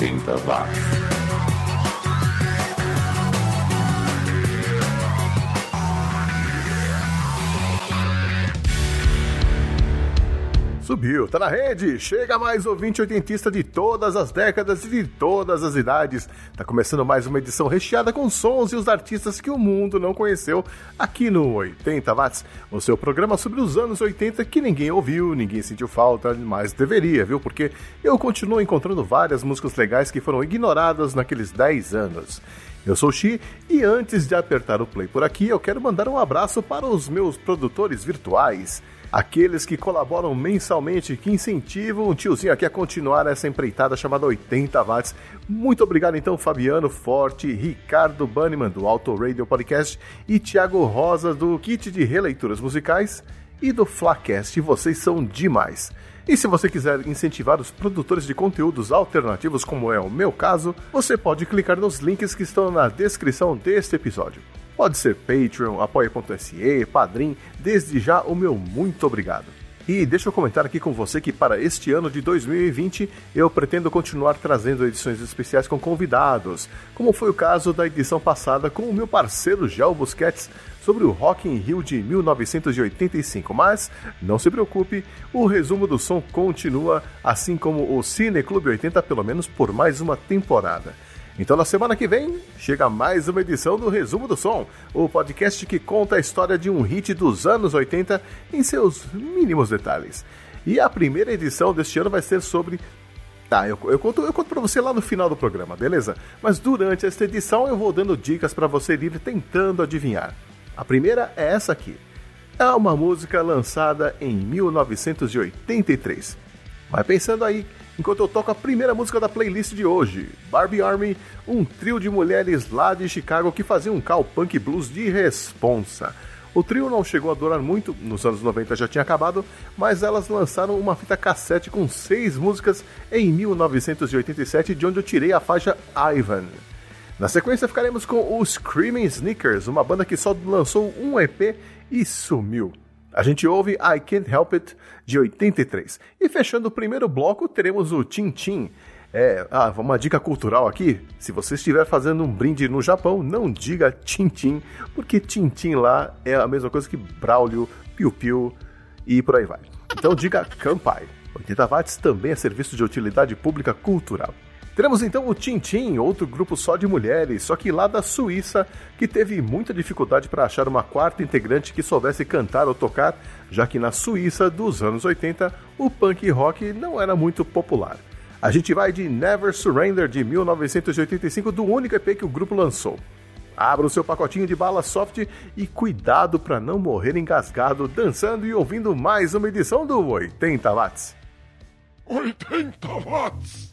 80 watts. Subiu, tá na rede! Chega mais ouvinte oitentista de todas as décadas e de todas as idades. Tá começando mais uma edição recheada com sons e os artistas que o mundo não conheceu aqui no 80 Watts, o seu programa sobre os anos 80 que ninguém ouviu, ninguém sentiu falta, mas deveria, viu? Porque eu continuo encontrando várias músicas legais que foram ignoradas naqueles 10 anos. Eu sou o Xi e antes de apertar o play por aqui, eu quero mandar um abraço para os meus produtores virtuais aqueles que colaboram mensalmente, que incentivam o tiozinho aqui a continuar essa empreitada chamada 80 watts. Muito obrigado então, Fabiano Forte, Ricardo Banniman do Auto Radio Podcast e Thiago Rosa do Kit de Releituras Musicais e do Flacast. Vocês são demais. E se você quiser incentivar os produtores de conteúdos alternativos, como é o meu caso, você pode clicar nos links que estão na descrição deste episódio. Pode ser Patreon, apoia.se, Padrim, desde já o meu muito obrigado. E deixa eu comentar aqui com você que para este ano de 2020 eu pretendo continuar trazendo edições especiais com convidados, como foi o caso da edição passada com o meu parceiro Gel Busquets sobre o Rock in Rio de 1985. Mas não se preocupe, o resumo do som continua, assim como o Cine Clube 80, pelo menos por mais uma temporada. Então, na semana que vem, chega mais uma edição do Resumo do Som, o podcast que conta a história de um hit dos anos 80 em seus mínimos detalhes. E a primeira edição deste ano vai ser sobre. Tá, eu, eu conto, eu conto pra você lá no final do programa, beleza? Mas durante esta edição eu vou dando dicas para você ir tentando adivinhar. A primeira é essa aqui. É uma música lançada em 1983. Vai pensando aí enquanto eu toco a primeira música da playlist de hoje, Barbie Army, um trio de mulheres lá de Chicago que faziam um cal punk blues de responsa. O trio não chegou a durar muito, nos anos 90 já tinha acabado, mas elas lançaram uma fita cassete com seis músicas em 1987, de onde eu tirei a faixa Ivan. Na sequência ficaremos com os Screaming Sneakers, uma banda que só lançou um EP e sumiu. A gente ouve I Can't Help It de 83. E fechando o primeiro bloco, teremos o Tim. É, ah, uma dica cultural aqui: se você estiver fazendo um brinde no Japão, não diga Tintin, porque Tintin lá é a mesma coisa que Braulio, Piu Piu e por aí vai. Então diga Kampai. 80 watts também é serviço de utilidade pública cultural. Teremos então o Tintin, outro grupo só de mulheres, só que lá da Suíça, que teve muita dificuldade para achar uma quarta integrante que soubesse cantar ou tocar, já que na Suíça dos anos 80 o punk rock não era muito popular. A gente vai de Never Surrender de 1985, do único EP que o grupo lançou. Abra o seu pacotinho de bala soft e cuidado para não morrer engasgado dançando e ouvindo mais uma edição do 80 Watts. 80 Watts!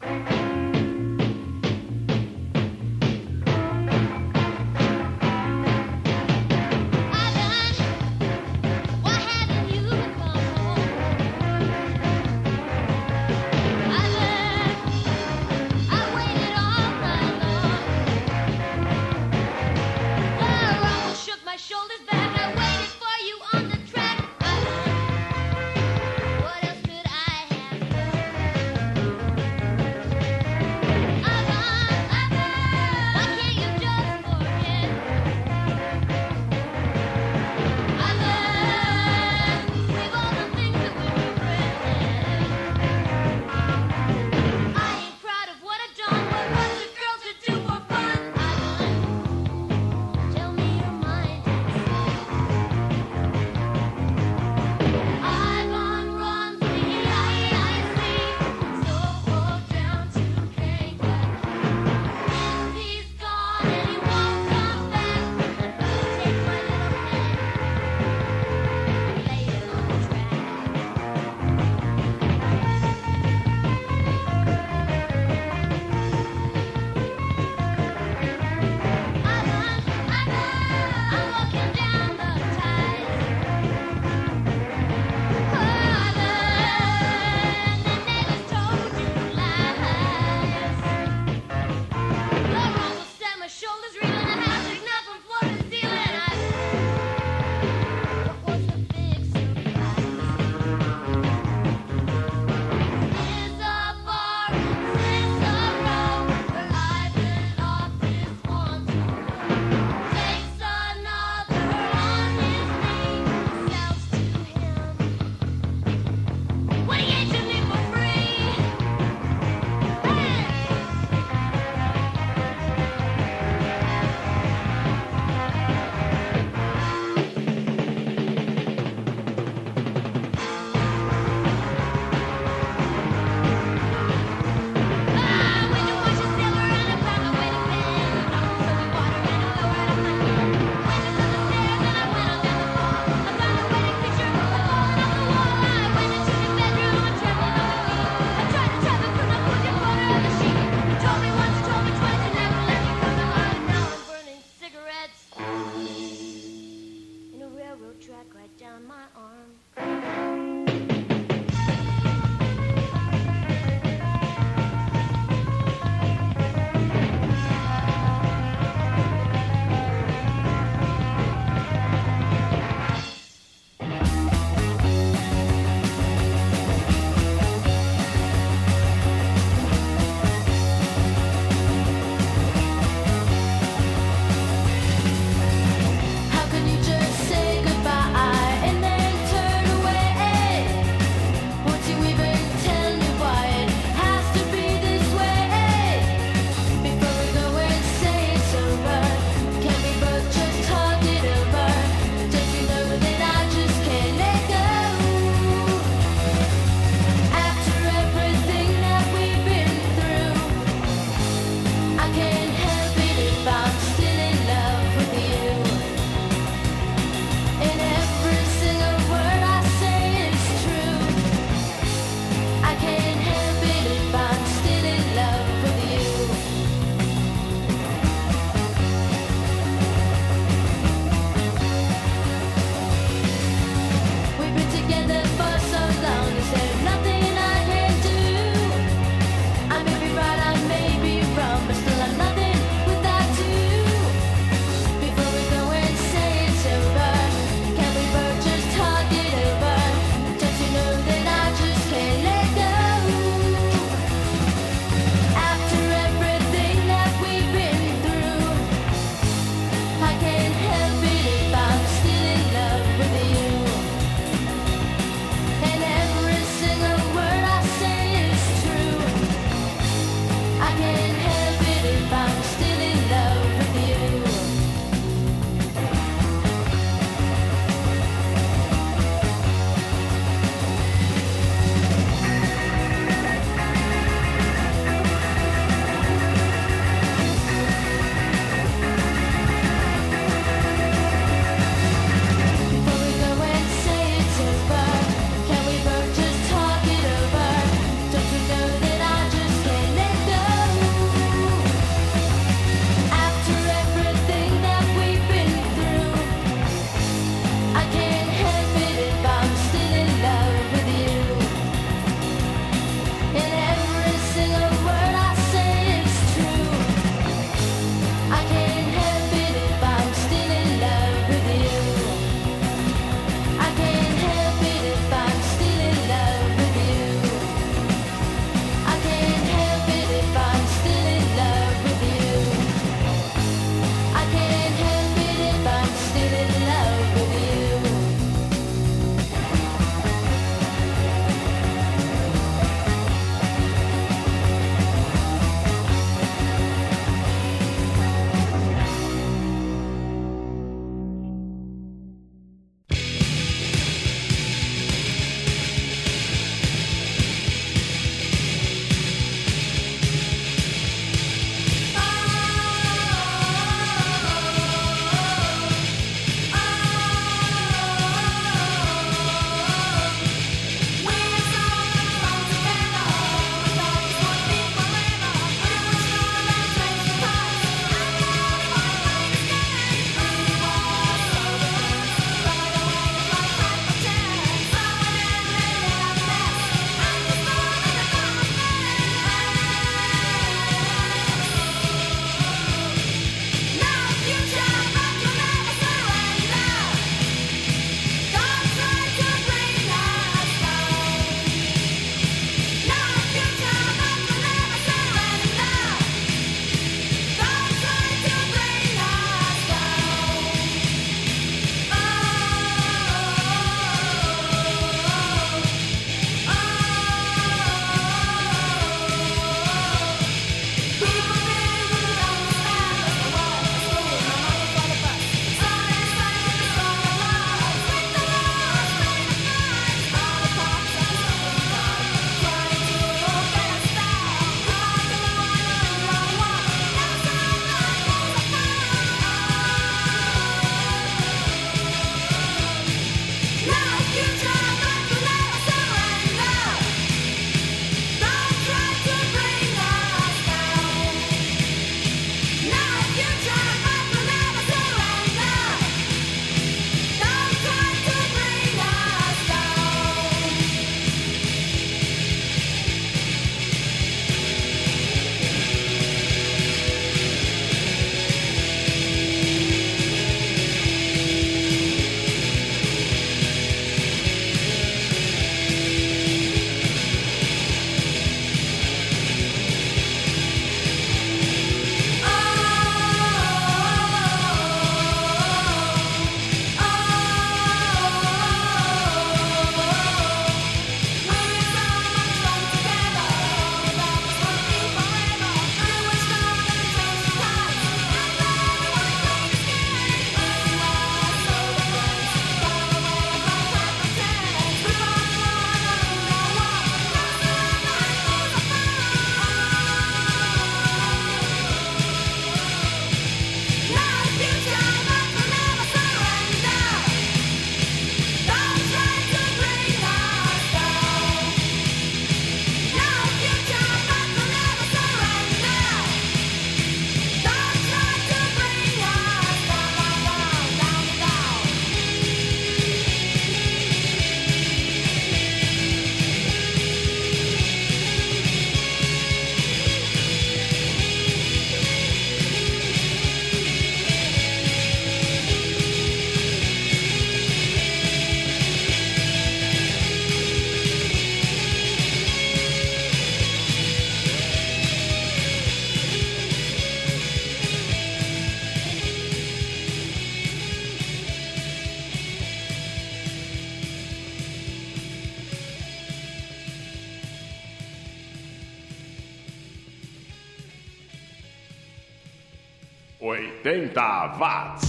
80 watts.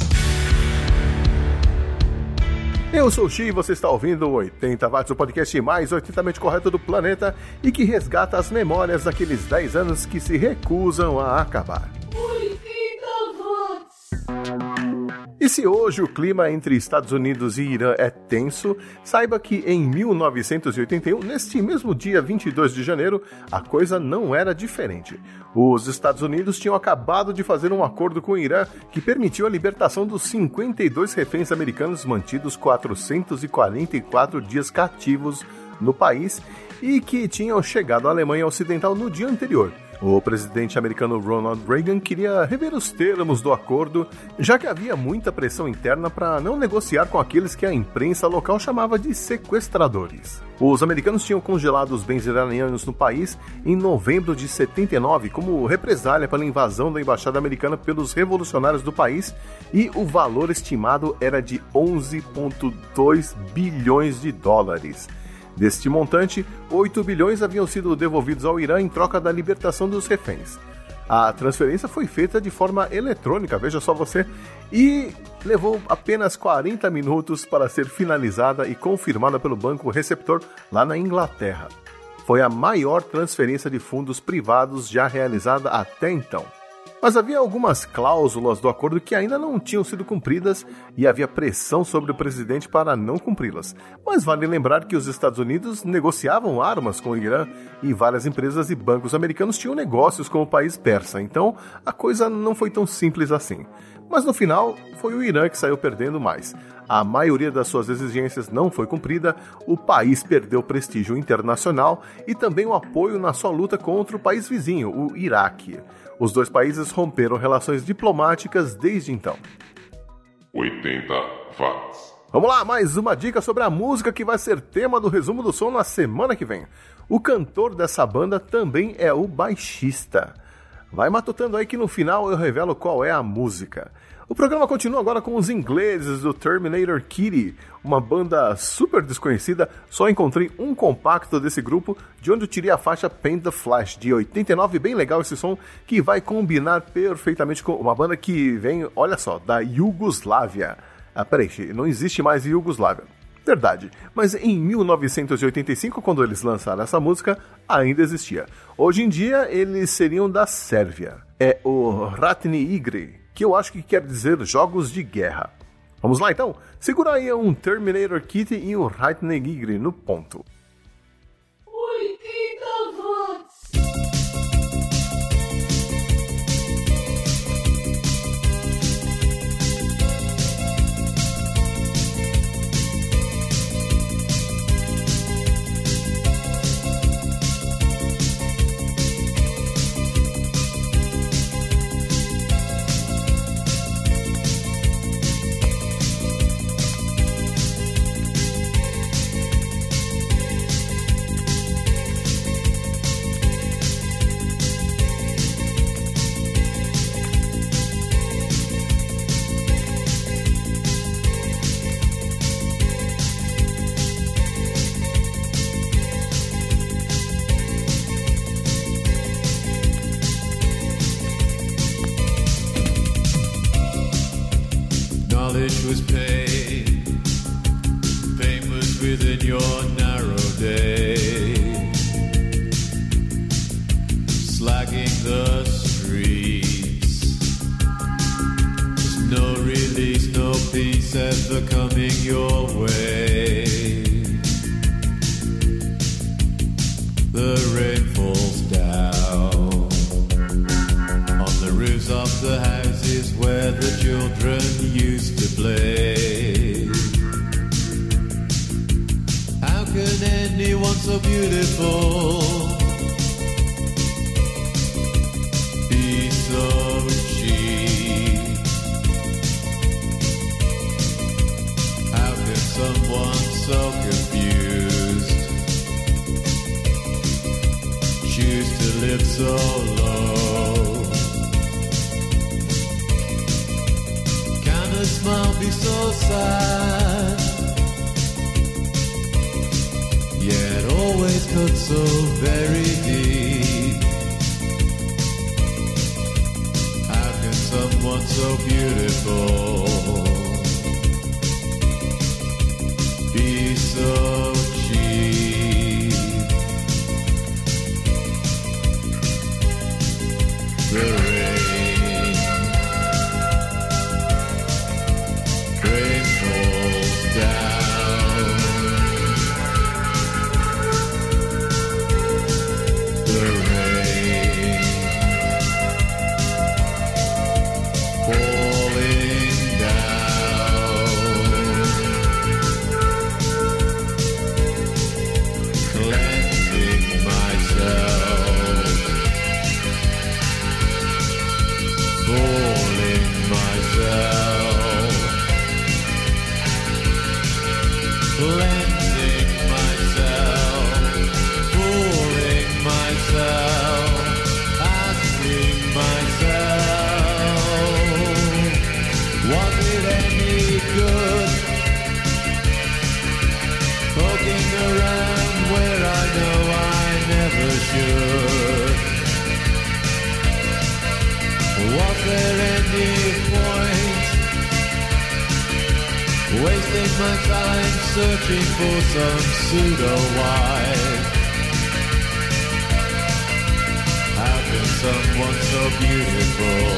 Eu sou o Xi e você está ouvindo 80 Watts, o podcast mais 80mente correto do planeta e que resgata as memórias daqueles 10 anos que se recusam a acabar. E se hoje o clima entre Estados Unidos e Irã é tenso, saiba que em 1981, neste mesmo dia 22 de janeiro, a coisa não era diferente. Os Estados Unidos tinham acabado de fazer um acordo com o Irã que permitiu a libertação dos 52 reféns americanos mantidos 444 dias cativos no país e que tinham chegado à Alemanha Ocidental no dia anterior. O presidente americano Ronald Reagan queria rever os termos do acordo, já que havia muita pressão interna para não negociar com aqueles que a imprensa local chamava de sequestradores. Os americanos tinham congelado os bens iranianos no país em novembro de 79 como represália pela invasão da embaixada americana pelos revolucionários do país e o valor estimado era de 11,2 bilhões de dólares. Deste montante, 8 bilhões haviam sido devolvidos ao Irã em troca da libertação dos reféns. A transferência foi feita de forma eletrônica, veja só você, e levou apenas 40 minutos para ser finalizada e confirmada pelo banco receptor lá na Inglaterra. Foi a maior transferência de fundos privados já realizada até então. Mas havia algumas cláusulas do acordo que ainda não tinham sido cumpridas e havia pressão sobre o presidente para não cumpri-las. Mas vale lembrar que os Estados Unidos negociavam armas com o Irã e várias empresas e bancos americanos tinham negócios com o país persa, então a coisa não foi tão simples assim. Mas no final, foi o Irã que saiu perdendo mais. A maioria das suas exigências não foi cumprida, o país perdeu prestígio internacional e também o apoio na sua luta contra o país vizinho, o Iraque. Os dois países romperam relações diplomáticas desde então. 80 watts. Vamos lá, mais uma dica sobre a música que vai ser tema do resumo do som na semana que vem. O cantor dessa banda também é o baixista. Vai matutando aí que no final eu revelo qual é a música. O programa continua agora com os ingleses do Terminator Kitty, uma banda super desconhecida. Só encontrei um compacto desse grupo, de onde eu tirei a faixa Paint the Flash, de 89. Bem legal esse som, que vai combinar perfeitamente com uma banda que vem, olha só, da Iugoslávia. Ah, peraí, não existe mais Iugoslávia. Verdade, mas em 1985, quando eles lançaram essa música, ainda existia. Hoje em dia, eles seriam da Sérvia. É o Ratni Igre, que eu acho que quer dizer jogos de guerra. Vamos lá então? Segura aí um Terminator Kit e um Ratni Igre no ponto. Os searching for some pseudo wife. How can someone so beautiful?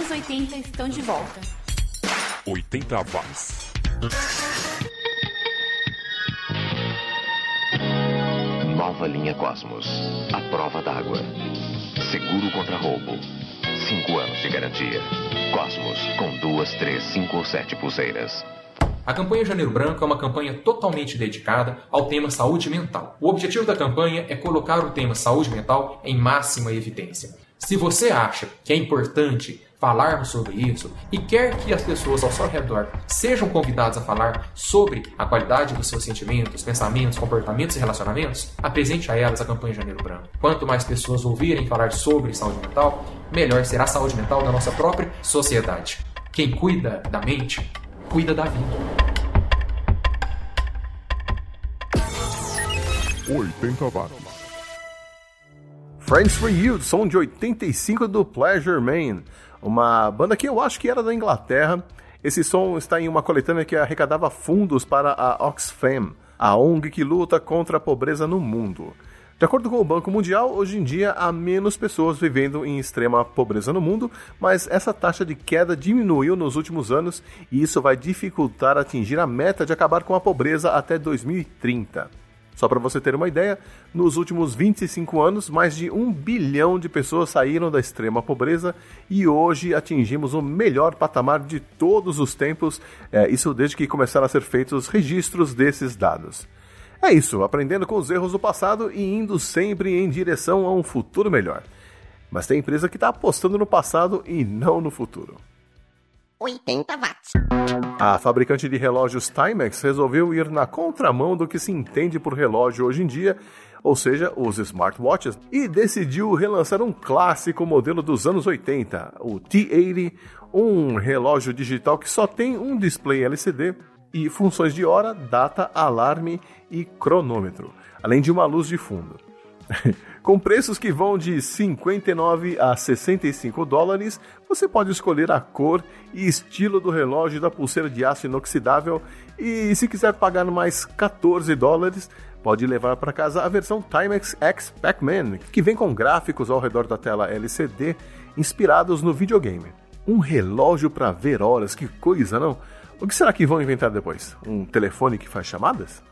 Anos 80 estão de volta. 80 watts. Nova linha Cosmos. A prova d'água. Seguro contra roubo. Cinco anos de garantia. Cosmos, com duas, três, cinco ou sete pulseiras. A campanha Janeiro Branco é uma campanha totalmente dedicada ao tema saúde mental. O objetivo da campanha é colocar o tema saúde mental em máxima evidência. Se você acha que é importante falarmos sobre isso e quer que as pessoas ao seu redor sejam convidadas a falar sobre a qualidade dos seus sentimentos, pensamentos, comportamentos e relacionamentos, apresente a elas a campanha Janeiro Branco. Quanto mais pessoas ouvirem falar sobre saúde mental, melhor será a saúde mental da nossa própria sociedade. Quem cuida da mente, cuida da vida. 80 watts. Friends for You, som de 85 do Pleasure Man, uma banda que eu acho que era da Inglaterra. Esse som está em uma coletânea que arrecadava fundos para a Oxfam, a ONG que luta contra a pobreza no mundo. De acordo com o Banco Mundial, hoje em dia há menos pessoas vivendo em extrema pobreza no mundo, mas essa taxa de queda diminuiu nos últimos anos e isso vai dificultar atingir a meta de acabar com a pobreza até 2030. Só para você ter uma ideia, nos últimos 25 anos, mais de um bilhão de pessoas saíram da extrema pobreza e hoje atingimos o melhor patamar de todos os tempos, é, isso desde que começaram a ser feitos registros desses dados. É isso, aprendendo com os erros do passado e indo sempre em direção a um futuro melhor. Mas tem empresa que está apostando no passado e não no futuro. 80 watts. A fabricante de relógios Timex resolveu ir na contramão do que se entende por relógio hoje em dia, ou seja, os smartwatches, e decidiu relançar um clássico modelo dos anos 80, o T80, um relógio digital que só tem um display LCD e funções de hora, data, alarme e cronômetro, além de uma luz de fundo. Com preços que vão de 59 a 65 dólares, você pode escolher a cor e estilo do relógio da pulseira de aço inoxidável e se quiser pagar mais 14 dólares, pode levar para casa a versão Timex X Pac-Man, que vem com gráficos ao redor da tela LCD inspirados no videogame. Um relógio para ver horas, que coisa, não? O que será que vão inventar depois? Um telefone que faz chamadas?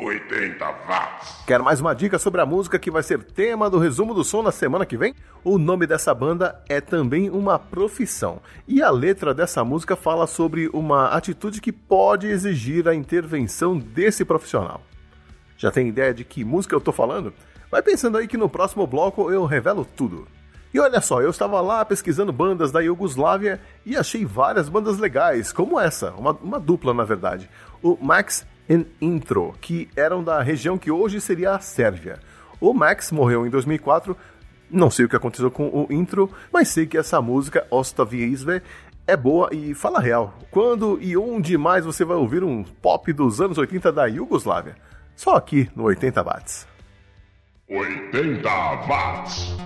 80 watts. Quer mais uma dica sobre a música que vai ser tema do resumo do som na semana que vem? O nome dessa banda é também uma profissão. E a letra dessa música fala sobre uma atitude que pode exigir a intervenção desse profissional. Já tem ideia de que música eu tô falando? Vai pensando aí que no próximo bloco eu revelo tudo. E olha só, eu estava lá pesquisando bandas da Iugoslávia e achei várias bandas legais, como essa, uma, uma dupla na verdade. O Max and Intro, que eram da região que hoje seria a Sérvia. O Max morreu em 2004, não sei o que aconteceu com o intro, mas sei que essa música, Ostavizve, é boa e fala real. Quando e onde mais você vai ouvir um pop dos anos 80 da Iugoslávia? Só aqui no 80 Watts. 80 watts.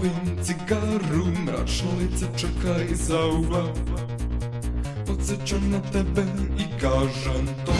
Palujem cigaru Mračno lice čeka iza ugla Podsjećam na tebe i kažem to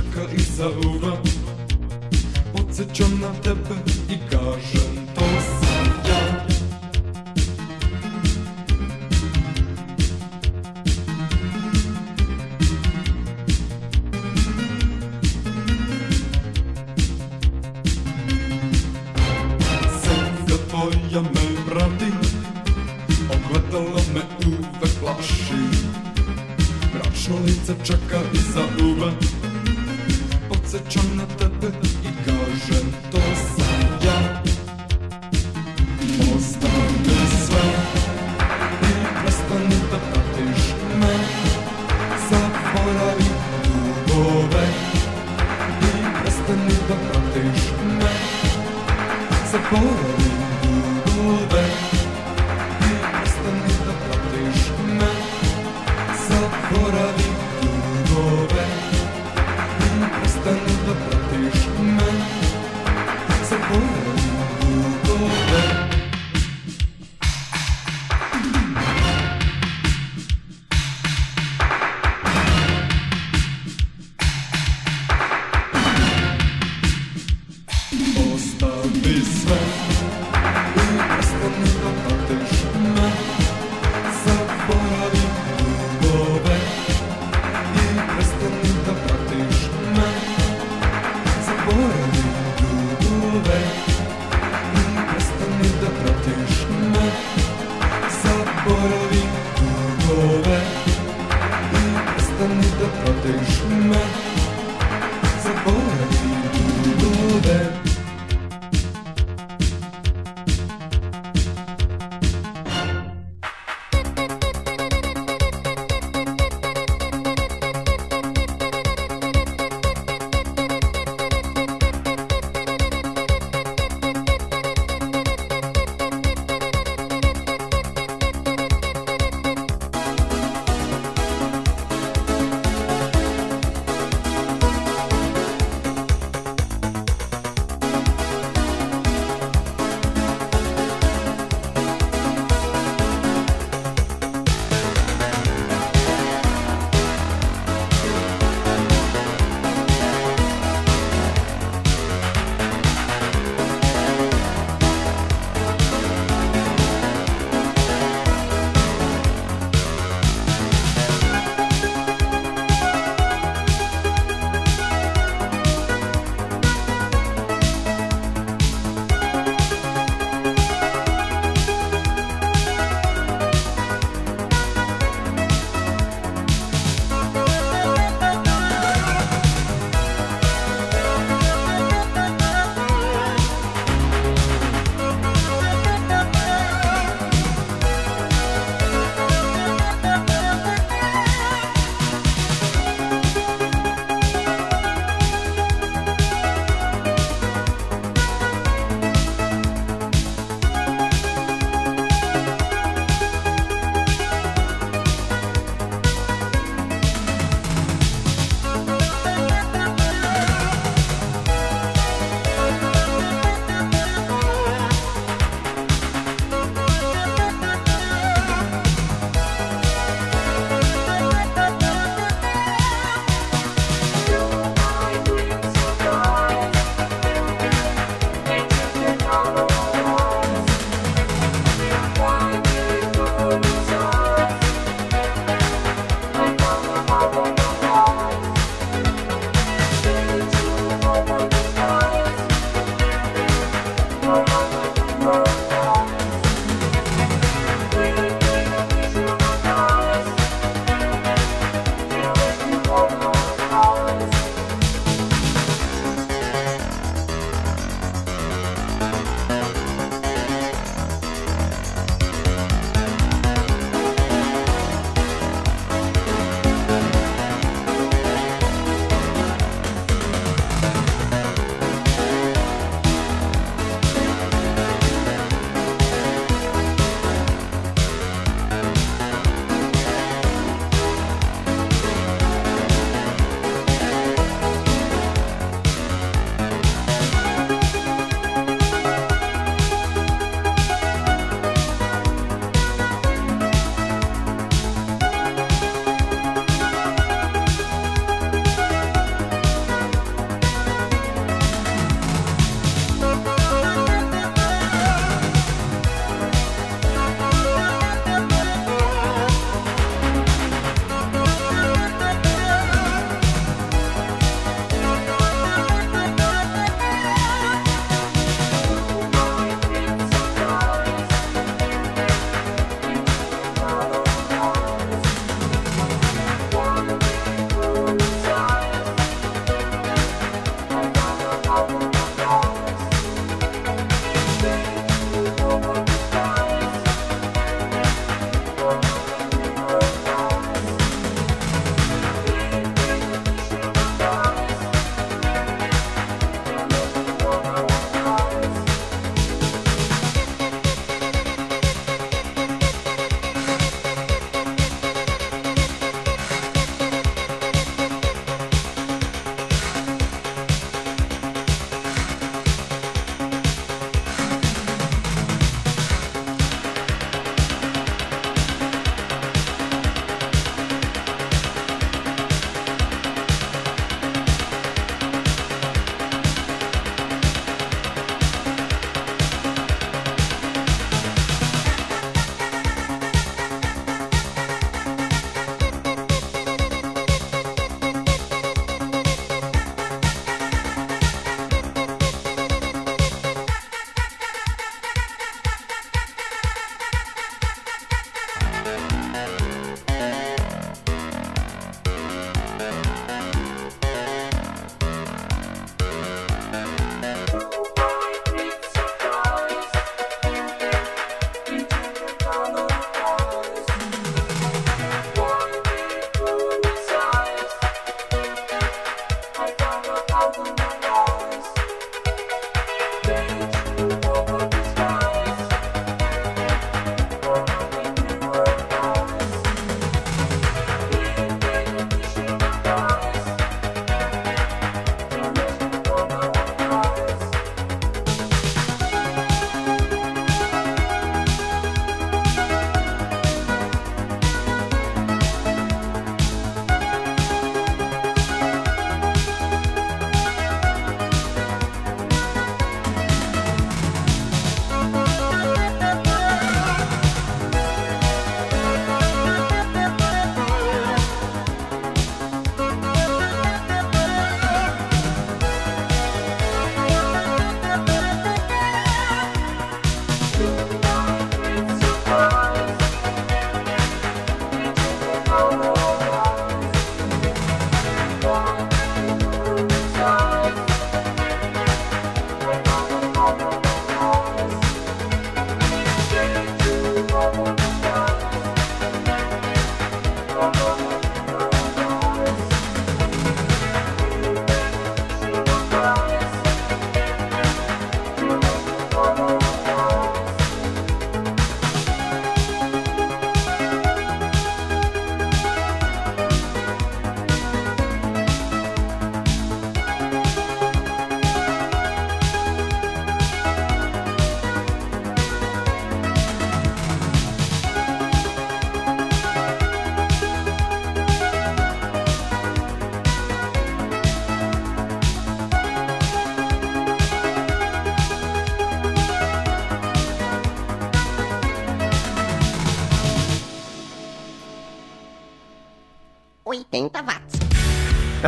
Жека і Заура Подсечо на тебе і кажем то сам я Сенька твоя ми брати Огледала ме у веклаші. Мрачно лице чека і да не да пътеш ме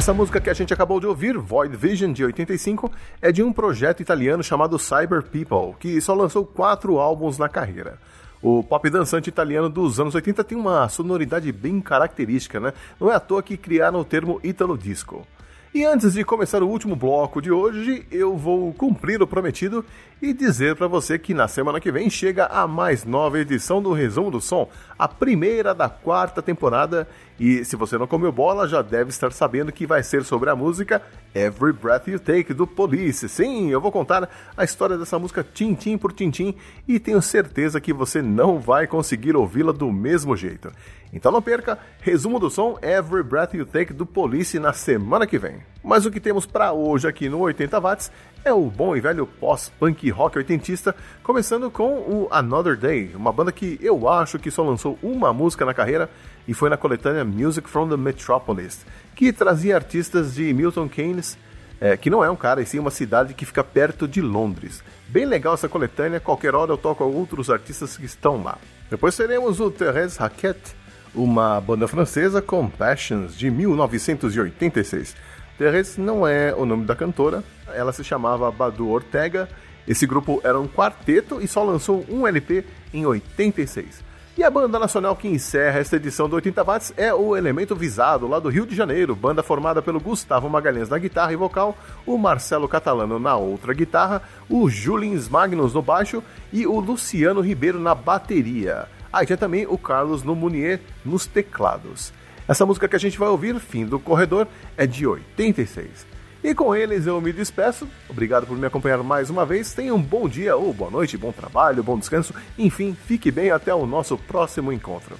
Essa música que a gente acabou de ouvir, Void Vision, de 85, é de um projeto italiano chamado Cyber People, que só lançou quatro álbuns na carreira. O pop dançante italiano dos anos 80 tem uma sonoridade bem característica, né? Não é à toa que criaram o termo Italo Disco. E antes de começar o último bloco de hoje, eu vou cumprir o prometido e dizer para você que na semana que vem chega a mais nova edição do Resumo do Som, a primeira da quarta temporada. E se você não comeu bola, já deve estar sabendo que vai ser sobre a música Every Breath You Take do Police. Sim, eu vou contar a história dessa música tintim por tintim e tenho certeza que você não vai conseguir ouvi-la do mesmo jeito. Então não perca, resumo do som Every Breath You Take do Police na semana que vem. Mas o que temos para hoje aqui no 80 Watts é o bom e velho pós-punk rock oitentista, começando com o Another Day, uma banda que eu acho que só lançou uma música na carreira e foi na coletânea Music from the Metropolis, que trazia artistas de Milton Keynes, é, que não é um cara, e sim uma cidade que fica perto de Londres. Bem legal essa coletânea, qualquer hora eu toco outros artistas que estão lá. Depois teremos o Thérèse Raquette, uma banda francesa com Passions de 1986. Thérèse não é o nome da cantora, ela se chamava Badu Ortega. Esse grupo era um quarteto e só lançou um LP em 86. E a banda nacional que encerra esta edição do 80 Watts é o Elemento Visado, lá do Rio de Janeiro, banda formada pelo Gustavo Magalhães na guitarra e vocal, o Marcelo Catalano na outra guitarra, o Julins Magnus no baixo e o Luciano Ribeiro na bateria. Ah, e tinha também o Carlos Nomunier nos teclados. Essa música que a gente vai ouvir, Fim do Corredor, é de 86. E com eles eu me despeço. Obrigado por me acompanhar mais uma vez. Tenha um bom dia ou boa noite, bom trabalho, bom descanso. Enfim, fique bem até o nosso próximo encontro.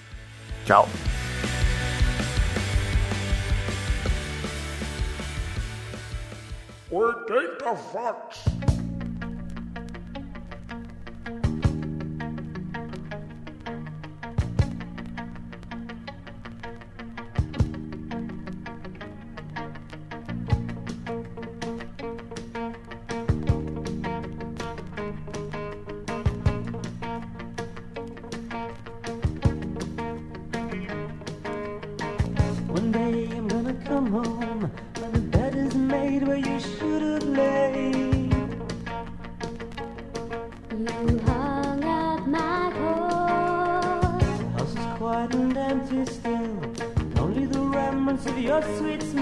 Tchau. Oitenta watts. Your sweet smell.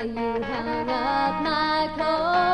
You hung up my clothes.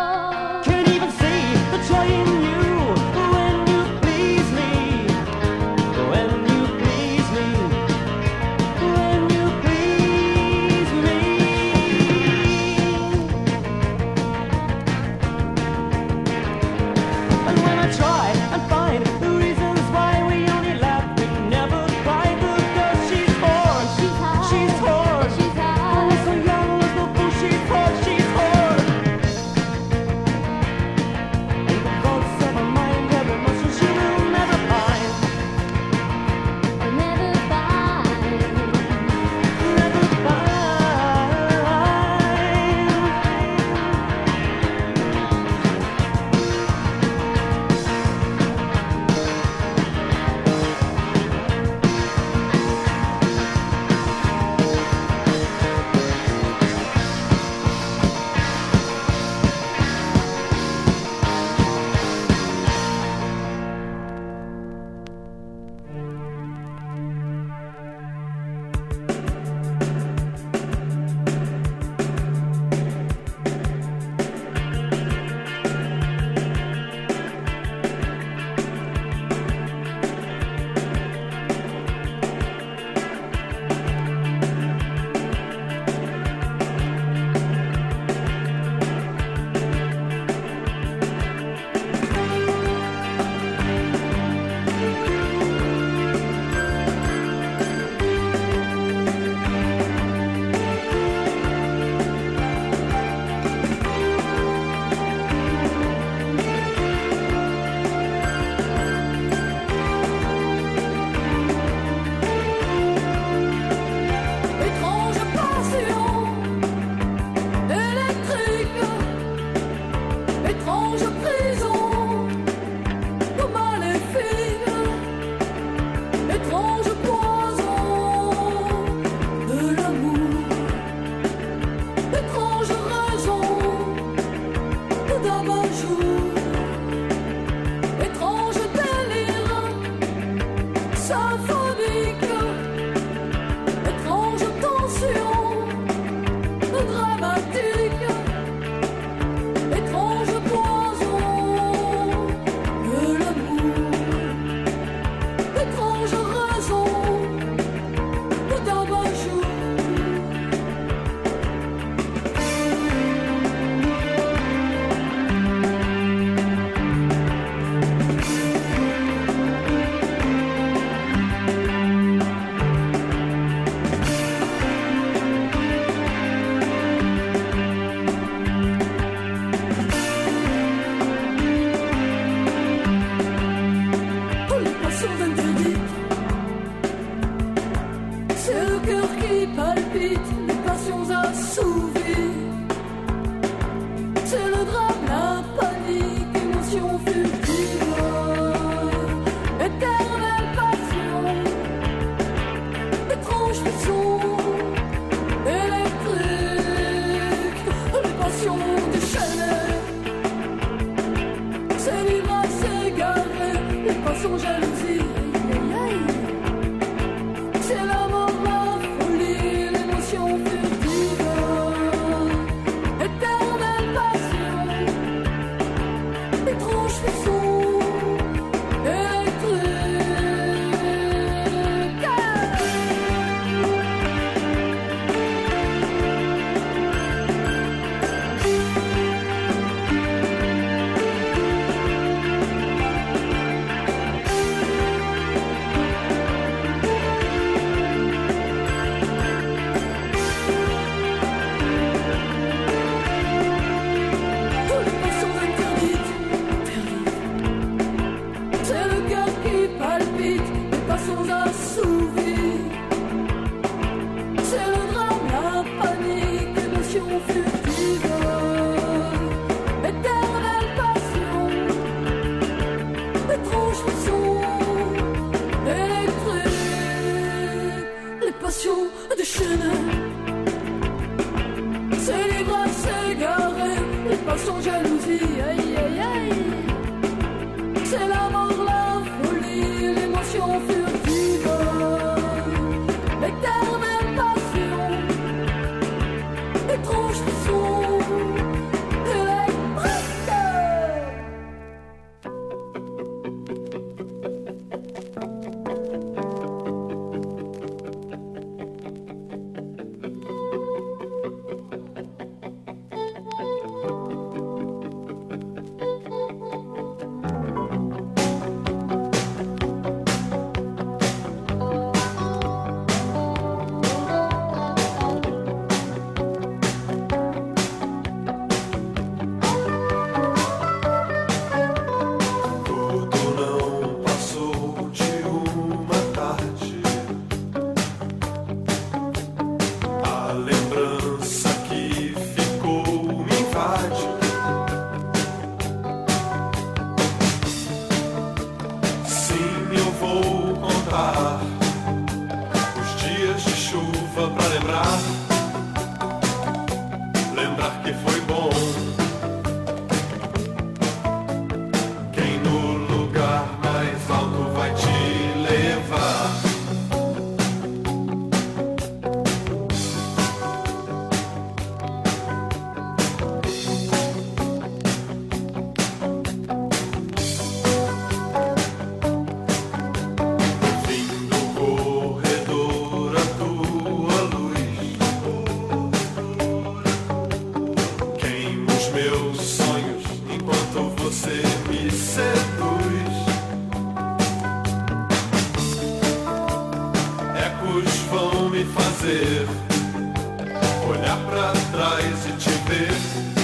Trás e te ver